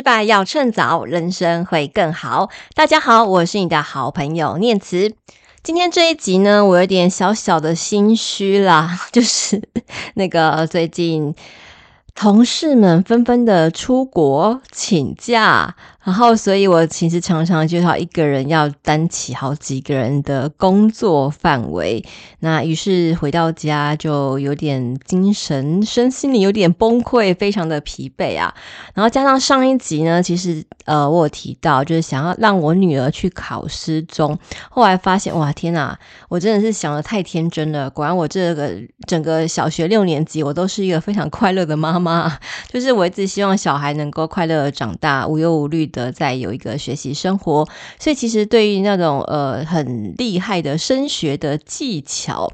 失败要趁早，人生会更好。大家好，我是你的好朋友念慈。今天这一集呢，我有点小小的心虚啦，就是那个最近同事们纷纷的出国请假。然后，所以我其实常常就要一个人要担起好几个人的工作范围。那于是回到家就有点精神、身心里有点崩溃，非常的疲惫啊。然后加上上一集呢，其实呃我有提到就是想要让我女儿去考师中，后来发现哇天哪，我真的是想的太天真了。果然我这个整个小学六年级，我都是一个非常快乐的妈妈，就是我一直希望小孩能够快乐的长大，无忧无虑的在有一个学习生活，所以其实对于那种呃很厉害的升学的技巧，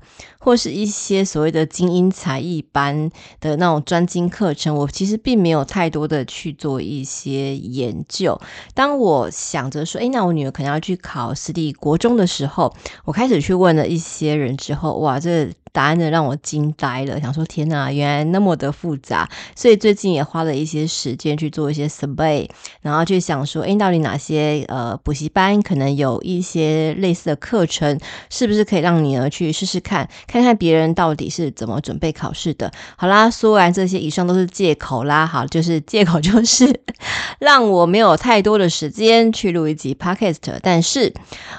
或是一些所谓的精英才艺班的那种专精课程，我其实并没有太多的去做一些研究。当我想着说，哎，那我女儿可能要去考私立国中的时候，我开始去问了一些人之后，哇，这。答案呢让我惊呆了，想说天哪，原来那么的复杂，所以最近也花了一些时间去做一些 survey，然后去想说，哎，到底哪些呃补习班可能有一些类似的课程，是不是可以让你儿去试试，看看看别人到底是怎么准备考试的。好啦，说完这些，以上都是借口啦，好，就是借口就是让我没有太多的时间去录一集 podcast，但是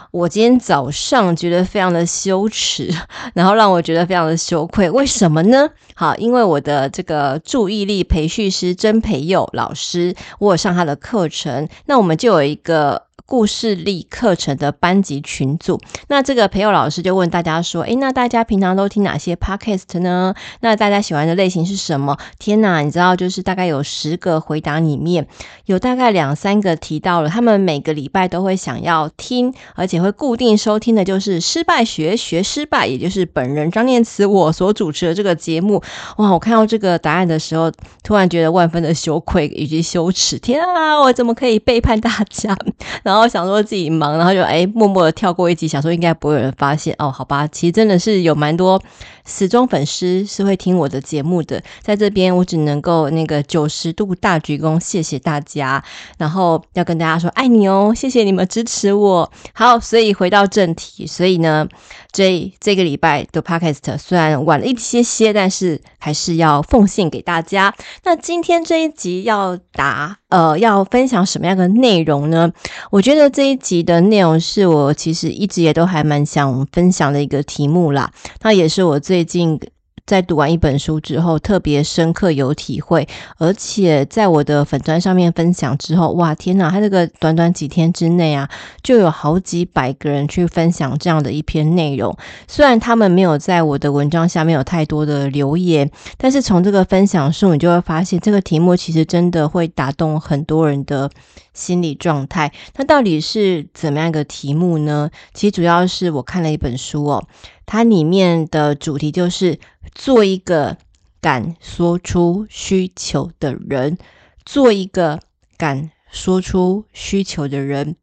我今天早上觉得非常的羞耻，然后让我觉得。非常的羞愧，为什么呢？好，因为我的这个注意力培训师曾培佑老师，我有上他的课程，那我们就有一个。故事力课程的班级群组，那这个培友老师就问大家说：“诶，那大家平常都听哪些 podcast 呢？那大家喜欢的类型是什么？”天哪，你知道，就是大概有十个回答里面，有大概两三个提到了，他们每个礼拜都会想要听，而且会固定收听的，就是失败学学失败，也就是本人张念慈我所主持的这个节目。哇，我看到这个答案的时候，突然觉得万分的羞愧以及羞耻。天啊，我怎么可以背叛大家？然后。然后想说自己忙，然后就哎默默的跳过一集，想说应该不会有人发现。哦，好吧，其实真的是有蛮多死忠粉丝是会听我的节目的，在这边我只能够那个九十度大鞠躬，谢谢大家，然后要跟大家说爱你哦，谢谢你们支持我。好，所以回到正题，所以呢。这这个礼拜的 podcast 虽然晚了一些些，但是还是要奉献给大家。那今天这一集要答呃要分享什么样的内容呢？我觉得这一集的内容是我其实一直也都还蛮想分享的一个题目啦。那也是我最最近。在读完一本书之后，特别深刻有体会，而且在我的粉专上面分享之后，哇，天哪！他这个短短几天之内啊，就有好几百个人去分享这样的一篇内容。虽然他们没有在我的文章下面有太多的留言，但是从这个分享数，你就会发现这个题目其实真的会打动很多人的心理状态。那到底是怎么样一个题目呢？其实主要是我看了一本书哦，它里面的主题就是。做一个敢说出需求的人，做一个敢说出需求的人。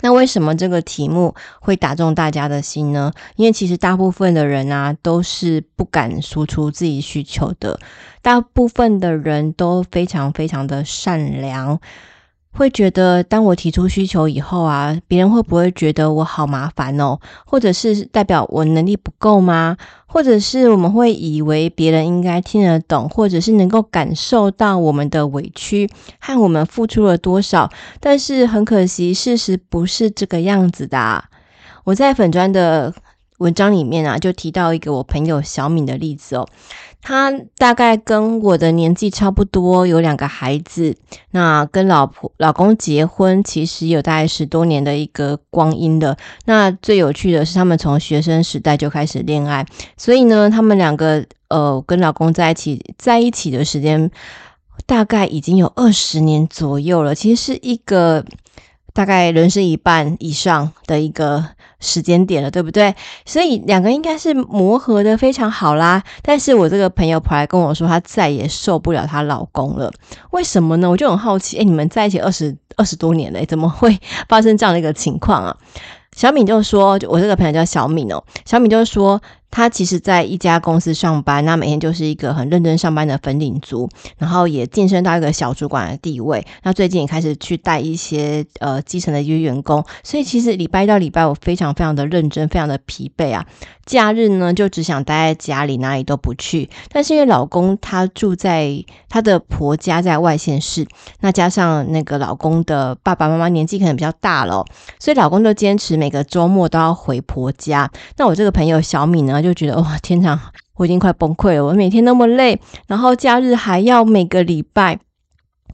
那为什么这个题目会打中大家的心呢？因为其实大部分的人啊，都是不敢说出自己需求的。大部分的人都非常非常的善良。会觉得，当我提出需求以后啊，别人会不会觉得我好麻烦哦？或者是代表我能力不够吗？或者是我们会以为别人应该听得懂，或者是能够感受到我们的委屈和我们付出了多少？但是很可惜，事实不是这个样子的啊。我在粉专的文章里面啊，就提到一个我朋友小敏的例子哦。他大概跟我的年纪差不多，有两个孩子。那跟老婆、老公结婚，其实有大概十多年的一个光阴了。那最有趣的是，他们从学生时代就开始恋爱，所以呢，他们两个呃跟老公在一起在一起的时间，大概已经有二十年左右了。其实是一个大概人生一半以上的一个。时间点了，对不对？所以两个应该是磨合的非常好啦。但是我这个朋友跑来跟我说，她再也受不了她老公了。为什么呢？我就很好奇，哎，你们在一起二十二十多年了，怎么会发生这样的一个情况啊？小敏就说，我这个朋友叫小敏哦，小敏就说，他其实在一家公司上班，那每天就是一个很认真上班的粉领族，然后也晋升到一个小主管的地位。那最近也开始去带一些呃基层的一些员工，所以其实礼拜一到礼拜五非常非常的认真，非常的疲惫啊。假日呢就只想待在家里，哪里都不去。但是因为老公他住在他的婆家在外县市，那加上那个老公的爸爸妈妈年纪可能比较大了，所以老公就坚持每个周末都要回婆家。那我这个朋友小米呢？就觉得哇，天哪，我已经快崩溃了！我每天那么累，然后假日还要每个礼拜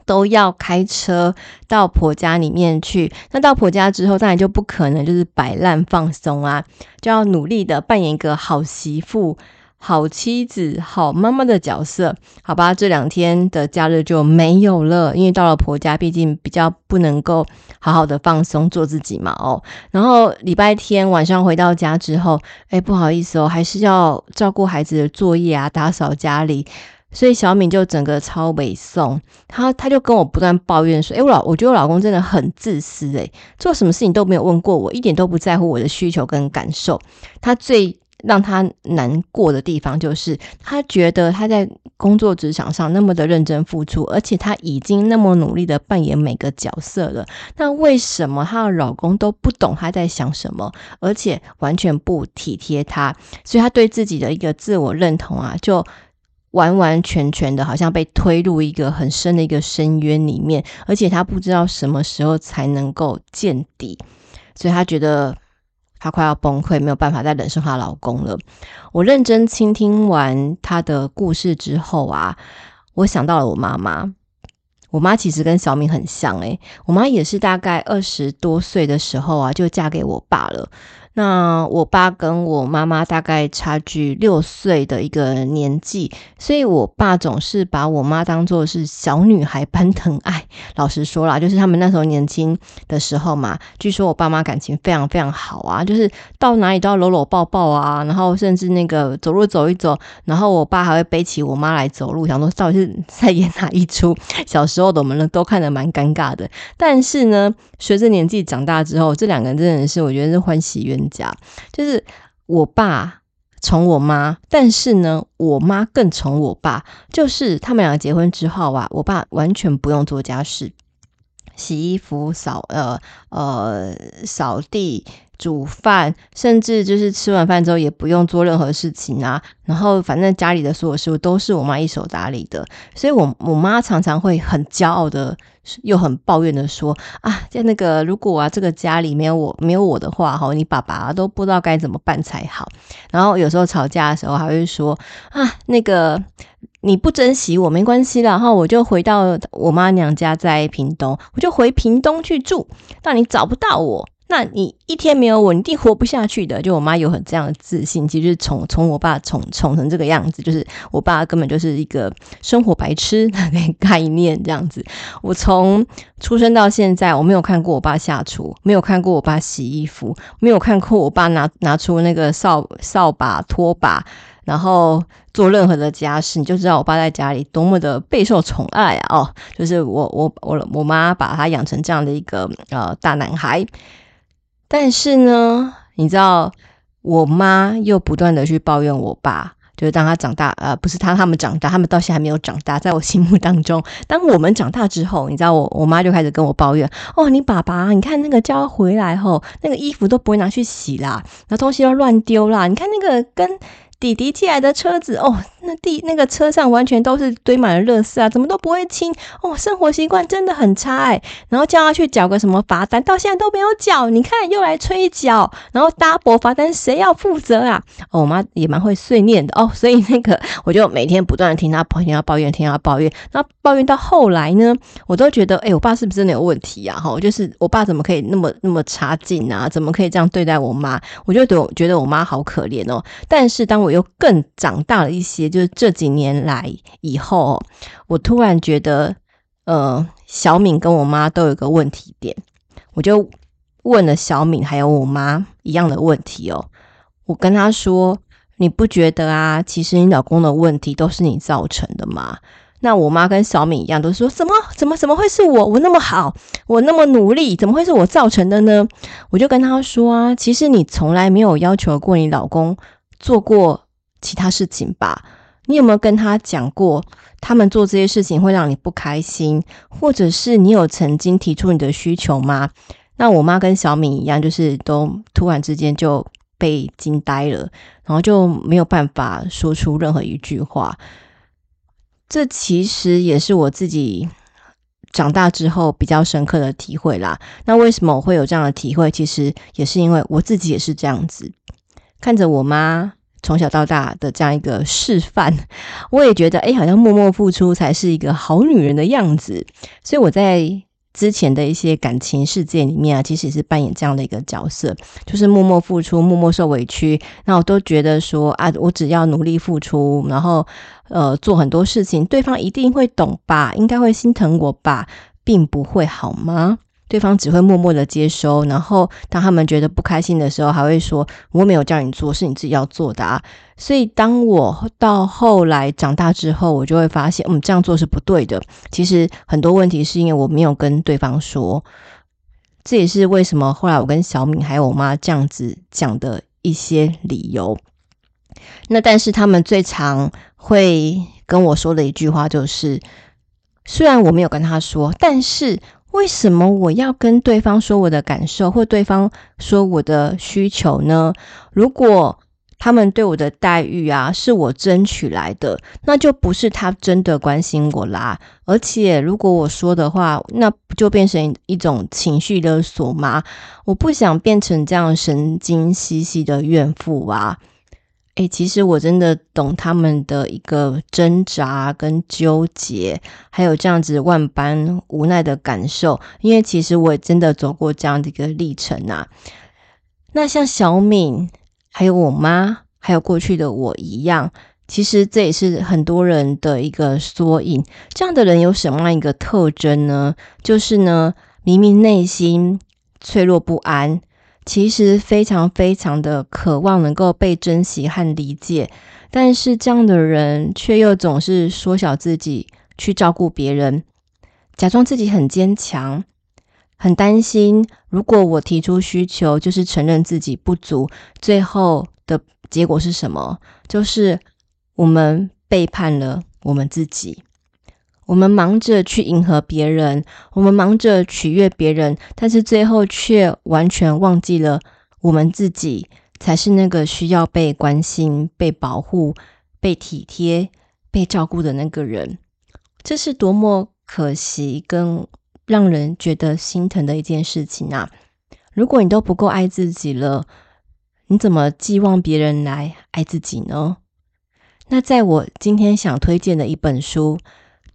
都要开车到婆家里面去。那到婆家之后，当然就不可能就是摆烂放松啊，就要努力的扮演一个好媳妇。好妻子、好妈妈的角色，好吧，这两天的假日就没有了，因为到了婆家，毕竟比较不能够好好的放松做自己嘛，哦。然后礼拜天晚上回到家之后，哎，不好意思哦，还是要照顾孩子的作业啊，打扫家里，所以小敏就整个超北宋，她，她就跟我不断抱怨说，哎，我老我觉得我老公真的很自私，诶，做什么事情都没有问过我，一点都不在乎我的需求跟感受，他最。让他难过的地方就是，他觉得他在工作职场上那么的认真付出，而且他已经那么努力的扮演每个角色了，那为什么她的老公都不懂她在想什么，而且完全不体贴她？所以她对自己的一个自我认同啊，就完完全全的好像被推入一个很深的一个深渊里面，而且她不知道什么时候才能够见底，所以她觉得。她快要崩溃，没有办法再忍受她老公了。我认真倾听完她的故事之后啊，我想到了我妈妈。我妈其实跟小敏很像，诶，我妈也是大概二十多岁的时候啊，就嫁给我爸了。那我爸跟我妈妈大概差距六岁的一个年纪，所以我爸总是把我妈当作是小女孩般疼爱。老实说啦，就是他们那时候年轻的时候嘛，据说我爸妈感情非常非常好啊，就是到哪里都要搂搂抱抱啊，然后甚至那个走路走一走，然后我爸还会背起我妈来走路，想说到底是在演哪一出？小时候的我们呢都看得蛮尴尬的，但是呢，随着年纪长大之后，这两个人真的是我觉得是欢喜冤家，就是我爸宠我妈，但是呢，我妈更宠我爸。就是他们两个结婚之后啊，我爸完全不用做家事，洗衣服、扫呃呃扫地、煮饭，甚至就是吃完饭之后也不用做任何事情啊。然后反正家里的所有事物都是我妈一手打理的，所以我我妈常常会很骄傲的。又很抱怨的说啊，在那个如果啊这个家里没有我没有我的话哈，你爸爸都不知道该怎么办才好。然后有时候吵架的时候还会说啊，那个你不珍惜我没关系啦，然后我就回到我妈娘家在屏东，我就回屏东去住，但你找不到我。那你一天没有我，你一定活不下去的。就我妈有很这样的自信，其实宠宠我爸宠宠成这个样子，就是我爸根本就是一个生活白痴 的概念这样子。我从出生到现在，我没有看过我爸下厨，没有看过我爸洗衣服，没有看过我爸拿拿出那个扫扫把、拖把，然后做任何的家事，你就知道我爸在家里多么的备受宠爱啊！哦，就是我我我我妈把他养成这样的一个呃大男孩。但是呢，你知道，我妈又不断的去抱怨我爸，就是当他长大，呃，不是他他们长大，他们到现在还没有长大。在我心目当中，当我们长大之后，你知道我，我妈就开始跟我抱怨，哦，你爸爸，你看那个叫他回来后，那个衣服都不会拿去洗啦，那东西都乱丢啦，你看那个跟。弟弟借来的车子哦，那地那个车上完全都是堆满了垃圾啊，怎么都不会清哦，生活习惯真的很差哎。然后叫他去缴个什么罚单，到现在都没有缴，你看又来催缴，然后搭驳罚单谁要负责啊？哦，我妈也蛮会碎念的哦，所以那个我就每天不断的听他抱怨，抱怨，听他抱怨，那抱怨到后来呢，我都觉得哎，我爸是不是真的有问题啊？哈，就是我爸怎么可以那么那么差劲啊？怎么可以这样对待我妈？我就觉得觉得我妈好可怜哦。但是当我又更长大了一些，就是这几年来以后，我突然觉得，呃，小敏跟我妈都有个问题点，我就问了小敏还有我妈一样的问题哦。我跟她说：“你不觉得啊？其实你老公的问题都是你造成的吗？”那我妈跟小敏一样，都说：“怎么怎么怎么会是我？我那么好，我那么努力，怎么会是我造成的呢？”我就跟她说：“啊，其实你从来没有要求过你老公。”做过其他事情吧？你有没有跟他讲过，他们做这些事情会让你不开心，或者是你有曾经提出你的需求吗？那我妈跟小敏一样，就是都突然之间就被惊呆了，然后就没有办法说出任何一句话。这其实也是我自己长大之后比较深刻的体会啦。那为什么我会有这样的体会？其实也是因为我自己也是这样子，看着我妈。从小到大的这样一个示范，我也觉得，哎，好像默默付出才是一个好女人的样子。所以我在之前的一些感情世界里面啊，其实也是扮演这样的一个角色，就是默默付出，默默受委屈。那我都觉得说啊，我只要努力付出，然后呃做很多事情，对方一定会懂吧，应该会心疼我吧，并不会好吗？对方只会默默的接收，然后当他们觉得不开心的时候，还会说：“我没有叫你做，是你自己要做的啊。”所以，当我到后来长大之后，我就会发现，嗯，这样做是不对的。其实很多问题是因为我没有跟对方说，这也是为什么后来我跟小敏还有我妈这样子讲的一些理由。那但是他们最常会跟我说的一句话就是：虽然我没有跟他说，但是。为什么我要跟对方说我的感受，或对方说我的需求呢？如果他们对我的待遇啊是我争取来的，那就不是他真的关心我啦。而且如果我说的话，那不就变成一种情绪勒索吗？我不想变成这样神经兮兮的怨妇啊。诶、欸，其实我真的懂他们的一个挣扎跟纠结，还有这样子万般无奈的感受，因为其实我真的走过这样的一个历程啊。那像小敏，还有我妈，还有过去的我一样，其实这也是很多人的一个缩影。这样的人有什么样一个特征呢？就是呢，明明内心脆弱不安。其实非常非常的渴望能够被珍惜和理解，但是这样的人却又总是缩小自己去照顾别人，假装自己很坚强，很担心。如果我提出需求，就是承认自己不足，最后的结果是什么？就是我们背叛了我们自己。我们忙着去迎合别人，我们忙着取悦别人，但是最后却完全忘记了我们自己才是那个需要被关心、被保护、被体贴、被照顾的那个人。这是多么可惜跟让人觉得心疼的一件事情啊！如果你都不够爱自己了，你怎么寄望别人来爱自己呢？那在我今天想推荐的一本书。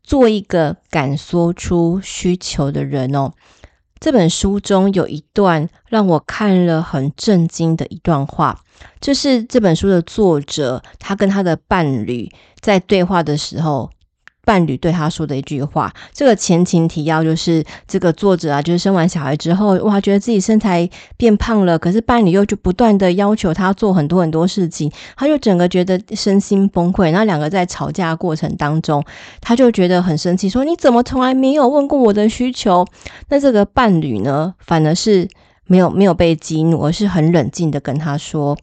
做一个敢说出需求的人哦。这本书中有一段让我看了很震惊的一段话，就是这本书的作者他跟他的伴侣在对话的时候。伴侣对他说的一句话，这个前情提要就是这个作者啊，就是生完小孩之后，哇，觉得自己身材变胖了，可是伴侣又就不断的要求他做很多很多事情，他就整个觉得身心崩溃。那两个在吵架过程当中，他就觉得很生气，说：“你怎么从来没有问过我的需求？”那这个伴侣呢，反而是没有没有被激怒，而是很冷静的跟他说：“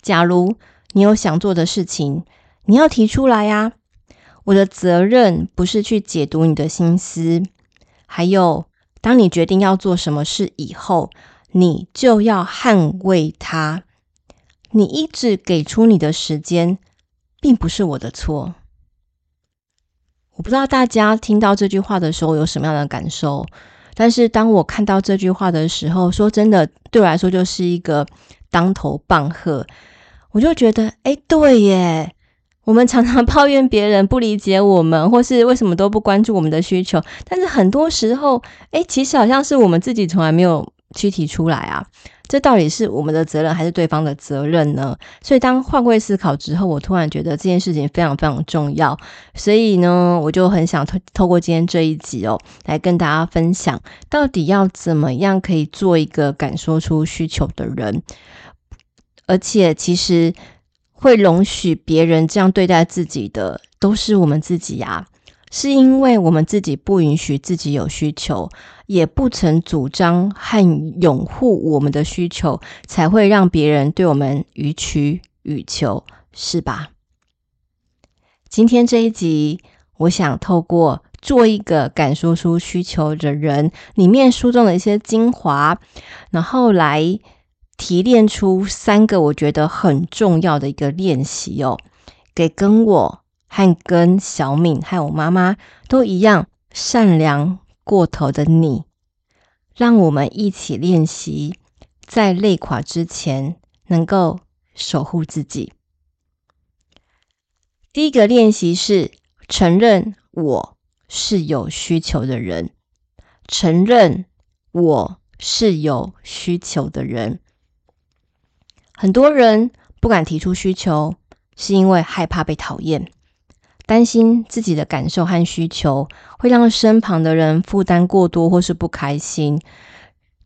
假如你有想做的事情，你要提出来呀。”我的责任不是去解读你的心思，还有，当你决定要做什么事以后，你就要捍卫它。你一直给出你的时间，并不是我的错。我不知道大家听到这句话的时候有什么样的感受，但是当我看到这句话的时候，说真的，对我来说就是一个当头棒喝。我就觉得，哎，对耶。我们常常 抱怨别人不理解我们，或是为什么都不关注我们的需求。但是很多时候，诶，其实好像是我们自己从来没有去提出来啊。这到底是我们的责任还是对方的责任呢？所以当换位思考之后，我突然觉得这件事情非常非常重要。所以呢，我就很想透透过今天这一集哦，来跟大家分享，到底要怎么样可以做一个敢说出需求的人，而且其实。会容许别人这样对待自己的，都是我们自己呀。是因为我们自己不允许自己有需求，也不曾主张和拥护我们的需求，才会让别人对我们予取予求，是吧？今天这一集，我想透过做一个敢说出需求的人里面书中的一些精华，然后来提炼出三个我觉得很重要的一个练习哦，给跟我和跟小敏还有我妈妈都一样善良过头的你，让我们一起练习，在累垮之前能够守护自己。第一个练习是承认我是有需求的人，承认我是有需求的人。很多人不敢提出需求，是因为害怕被讨厌，担心自己的感受和需求会让身旁的人负担过多或是不开心。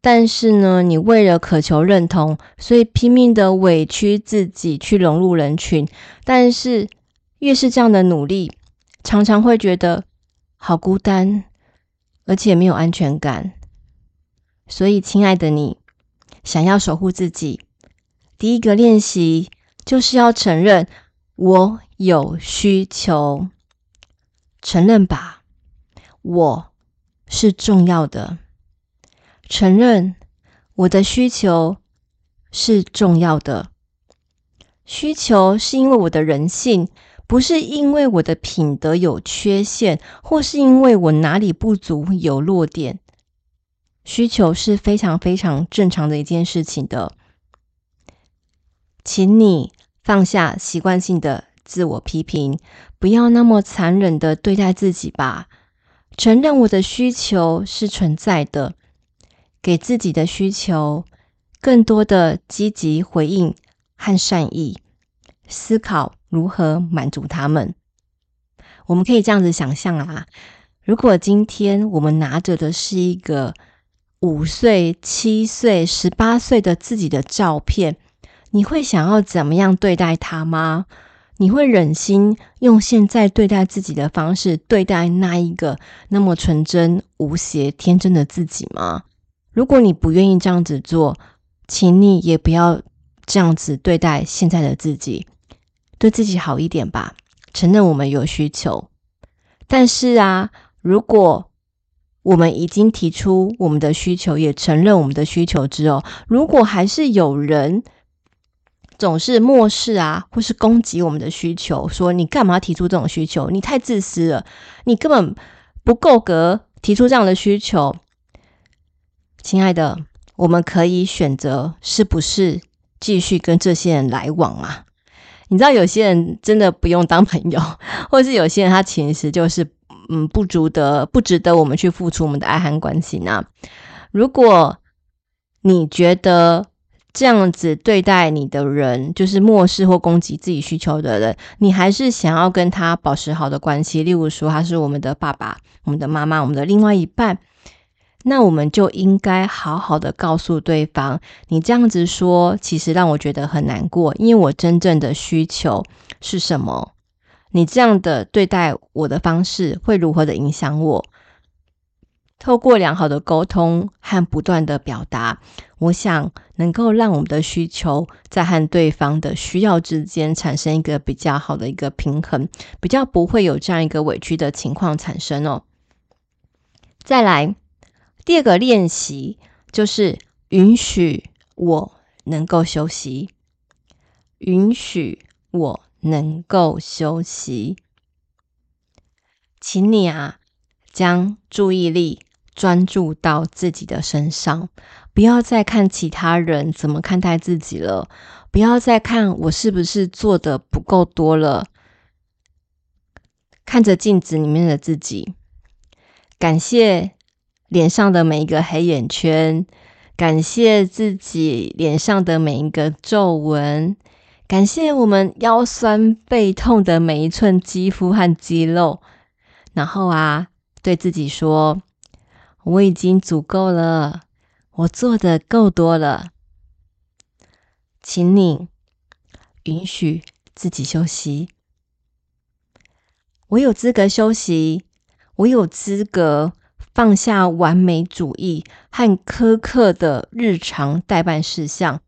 但是呢，你为了渴求认同，所以拼命的委屈自己去融入人群，但是。越是这样的努力，常常会觉得好孤单，而且没有安全感。所以，亲爱的你，想要守护自己，第一个练习就是要承认我有需求，承认吧，我是重要的，承认我的需求是重要的，需求是因为我的人性。不是因为我的品德有缺陷，或是因为我哪里不足有弱点，需求是非常非常正常的一件事情的。请你放下习惯性的自我批评，不要那么残忍的对待自己吧。承认我的需求是存在的，给自己的需求更多的积极回应和善意思考。如何满足他们？我们可以这样子想象啊，如果今天我们拿着的是一个五岁、七岁、十八岁的自己的照片，你会想要怎么样对待他吗？你会忍心用现在对待自己的方式对待那一个那么纯真、无邪、天真的自己吗？如果你不愿意这样子做，请你也不要这样子对待现在的自己。对自己好一点吧，承认我们有需求。但是啊，如果我们已经提出我们的需求，也承认我们的需求之后，如果还是有人总是漠视啊，或是攻击我们的需求，说你干嘛提出这种需求？你太自私了，你根本不够格提出这样的需求。亲爱的，我们可以选择是不是继续跟这些人来往啊？你知道有些人真的不用当朋友，或者是有些人他其实就是嗯不值得不值得我们去付出我们的爱和关心啊。如果你觉得这样子对待你的人就是漠视或攻击自己需求的人，你还是想要跟他保持好的关系，例如说他是我们的爸爸、我们的妈妈、我们的另外一半。那我们就应该好好的告诉对方，你这样子说，其实让我觉得很难过，因为我真正的需求是什么？你这样的对待我的方式会如何的影响我？透过良好的沟通和不断的表达，我想能够让我们的需求在和对方的需要之间产生一个比较好的一个平衡，比较不会有这样一个委屈的情况产生哦。再来。第二个练习就是允许我能够休息，允许我能够休息。请你啊，将注意力专注到自己的身上，不要再看其他人怎么看待自己了，不要再看我是不是做的不够多了。看着镜子里面的自己，感谢。脸上的每一个黑眼圈，感谢自己脸上的每一个皱纹，感谢我们腰酸背痛的每一寸肌肤和肌肉。然后啊，对自己说：“我已经足够了，我做的够多了。”请你允许自己休息。我有资格休息，我有资格。放下完美主义和苛刻的日常待办事项。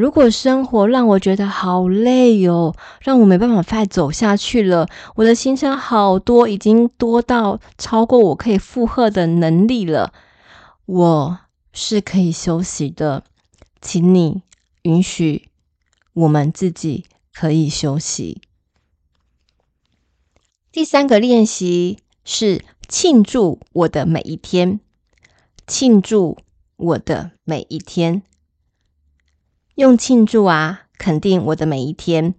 如果生活让我觉得好累哟，让我没办法再走下去了，我的行程好多，已经多到超过我可以负荷的能力了，我是可以休息的，请你允许我们自己可以休息。第三个练习是庆祝我的每一天，庆祝我的每一天。用庆祝啊，肯定我的每一天。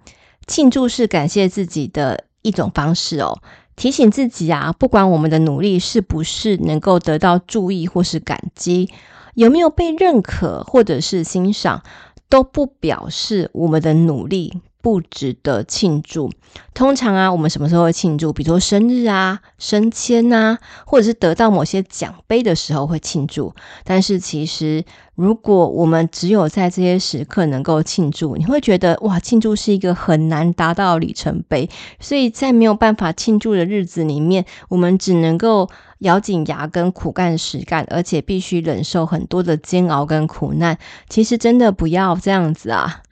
庆祝是感谢自己的一种方式哦，提醒自己啊，不管我们的努力是不是能够得到注意或是感激，有没有被认可或者是欣赏，都不表示我们的努力不值得庆祝。通常啊，我们什么时候会庆祝？比如说生日啊、升迁啊，或者是得到某些奖杯的时候会庆祝。但是其实，如果我们只有在这些时刻能够庆祝，你会觉得哇，庆祝是一个很难达到里程碑。所以在没有办法庆祝的日子里面，我们只能够咬紧牙根苦干实干，而且必须忍受很多的煎熬跟苦难。其实真的不要这样子啊，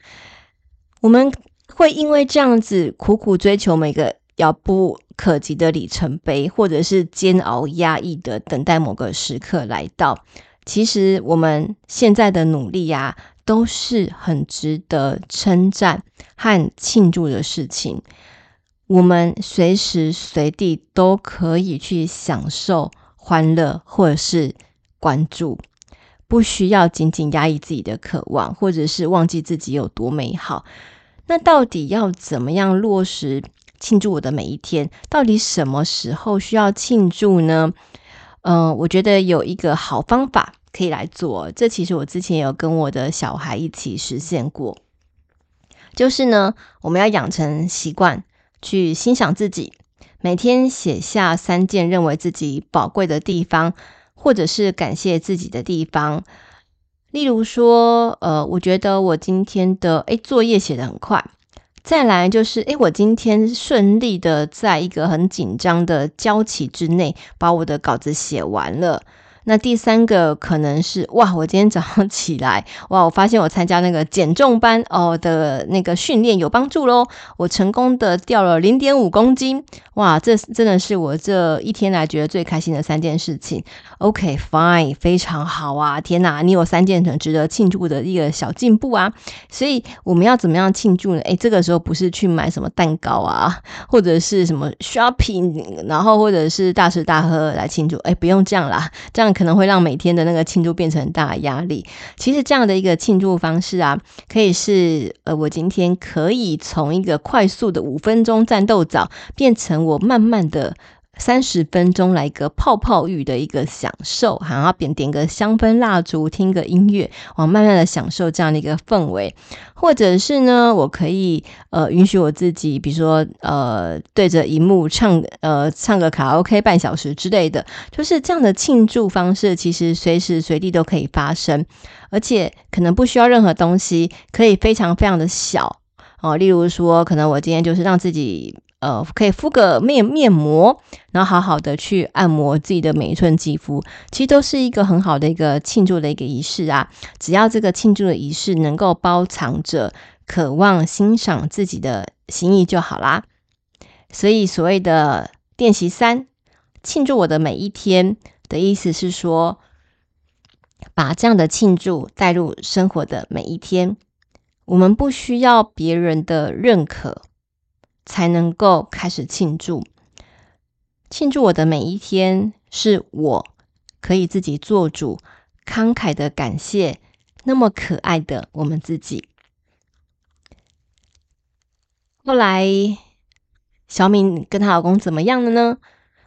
我们。会因为这样子苦苦追求每个遥不可及的里程碑，或者是煎熬压抑的等待某个时刻来到。其实我们现在的努力呀、都是很值得称赞和庆祝的事情。我们随时随地都可以去享受欢乐，或者是关注，不需要紧紧压抑自己的渴望，或者是忘记自己有多美好。那到底要怎么样落实庆祝我的每一天？到底什么时候需要庆祝呢？嗯、呃，我觉得有一个好方法可以来做。这其实我之前有跟我的小孩一起实现过，就是呢，我们要养成习惯去欣赏自己，每天写下三件认为自己宝贵的地方，或者是感谢自己的地方。例如说，呃，我觉得我今天的诶作业写得很快。再来就是，诶我今天顺利的在一个很紧张的交期之内，把我的稿子写完了。那第三个可能是哇，我今天早上 起来哇，我发现我参加那个减重班哦的那个训练有帮助喽，我成功的掉了零点五公斤哇，这真的是我这一天来觉得最开心的三件事情。OK fine，非常好啊，天哪，你有三件很值得庆祝的一个小进步啊，所以我们要怎么样庆祝呢？诶，这个时候不是去买什么蛋糕啊，或者是什么 shopping，然后或者是大吃大喝来庆祝，诶，不用这样啦，这样。可能会让每天的那个庆祝变成很大的压力。其实这样的一个庆祝方式啊，可以是呃，我今天可以从一个快速的五分钟战斗早，变成我慢慢的。三十分钟来一个泡泡浴的一个享受，然后点点个香氛蜡烛，听个音乐，我慢慢的享受这样的一个氛围，或者是呢，我可以呃允许我自己，比如说呃对着荧幕唱呃唱个卡拉 OK 半小时之类的，就是这样的庆祝方式，其实随时随地都可以发生，而且可能不需要任何东西，可以非常非常的小哦，例如说，可能我今天就是让自己。呃，可以敷个面面膜，然后好好的去按摩自己的每一寸肌肤，其实都是一个很好的一个庆祝的一个仪式啊。只要这个庆祝的仪式能够包藏着渴望欣赏自己的心意就好啦。所以所谓的练习三，庆祝我的每一天的意思是说，把这样的庆祝带入生活的每一天，我们不需要别人的认可。才能够开始庆祝，庆祝我的每一天，是我可以自己做主，慷慨的感谢那么可爱的我们自己。后来，小敏跟她老公怎么样了呢？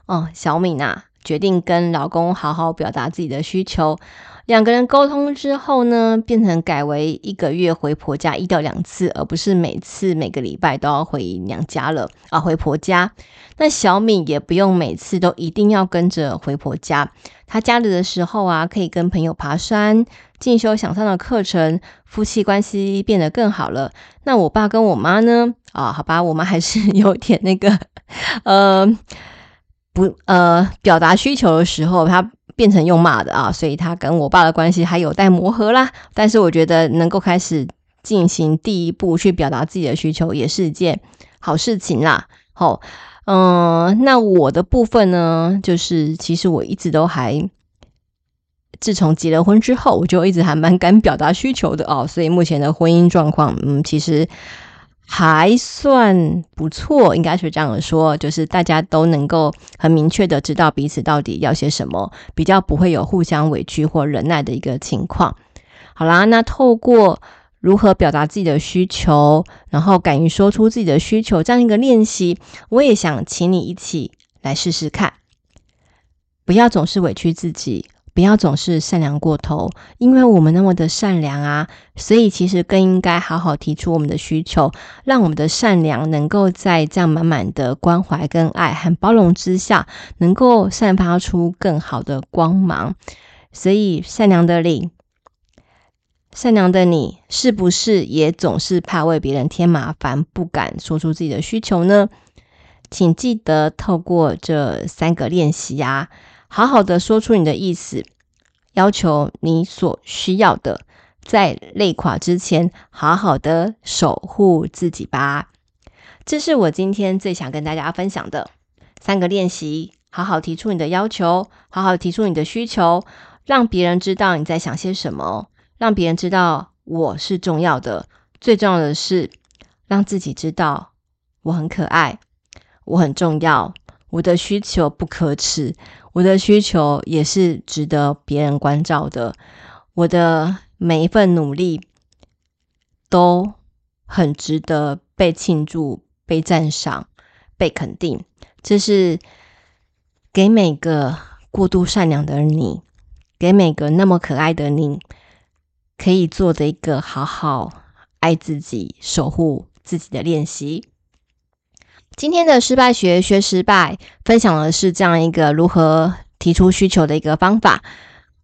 哦，小敏啊，决定跟老公好好表达自己的需求。两个人沟通之后呢，变成改为一个月回婆家一到两次，而不是每次每个礼拜都要回娘家了啊，回婆家。那小敏也不用每次都一定要跟着回婆家，她假日的时候啊，可以跟朋友爬山、进修想上的课程，夫妻关系变得更好了。那我爸跟我妈呢？啊，好吧，我妈还是有点那个，呃，不，呃，表达需求的时候，她。变成用骂的啊，所以他跟我爸的关系还有待磨合啦。但是我觉得能够开始进行第一步去表达自己的需求，也是一件好事情啦。好，嗯、那我的部分呢，就是其实我一直都还，自从结了婚之后，我就一直还蛮敢表达需求的哦。所以目前的婚姻状况，嗯，其实还算不错，应该是这样说，就是大家都能够很明确的知道彼此到底要些什么，比较不会有互相委屈或忍耐的一个情况。好啦，那透过如何表达自己的需求，然后敢于说出自己的需求这样一个练习，我也想请你一起来试试看，不要总是委屈自己，不要总是善良过头，因为我们那么的善良啊，所以其实更应该好好提出我们的需求，让我们的善良能够在这样满满的关怀跟爱和包容之下，能够散发出更好的光芒。所以，善良的你。善良的你，是不是也总是怕为别人添麻烦，不敢说出自己的需求呢？请记得透过这三个练习啊，好好的说出你的意思，要求你所需要的，在累垮之前，好好的守护自己吧。这是我今天最想跟大家分享的三个练习：好好提出你的要求，好好提出你的需求，让别人知道你在想些什么。让别人知道我是重要的，最重要的是让自己知道我很可爱，我很重要，我的需求不可耻，我的需求也是值得别人关照的，我的每一份努力都很值得被庆祝、被赞赏、被肯定。这是给每个过度善良的你，给每个那么可爱的你。可以做的一个好好爱自己、守护自己的练习。今天的失败学学失败，分享的是这样一个如何提出需求的一个方法。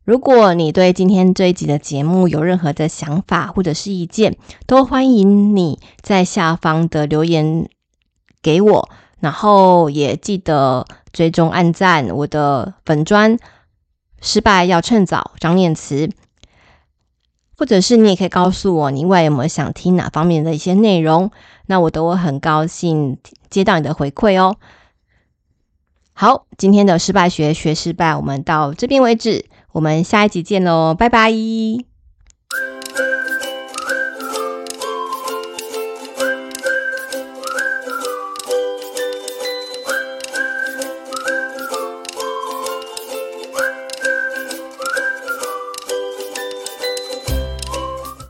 如果你对今天这一集的节目有任何的想法或者是意见，都欢迎你在下方的留言给我。然后也记得追踪按赞我的粉专。失败要趁早，张念慈。或者是你也可以告诉我，你未来有没有想听哪方面的一些内容？那我都会很高兴接到你的回馈哦。好，今天的失败学学失败，我们到这边为止，我们下一集见喽，拜拜。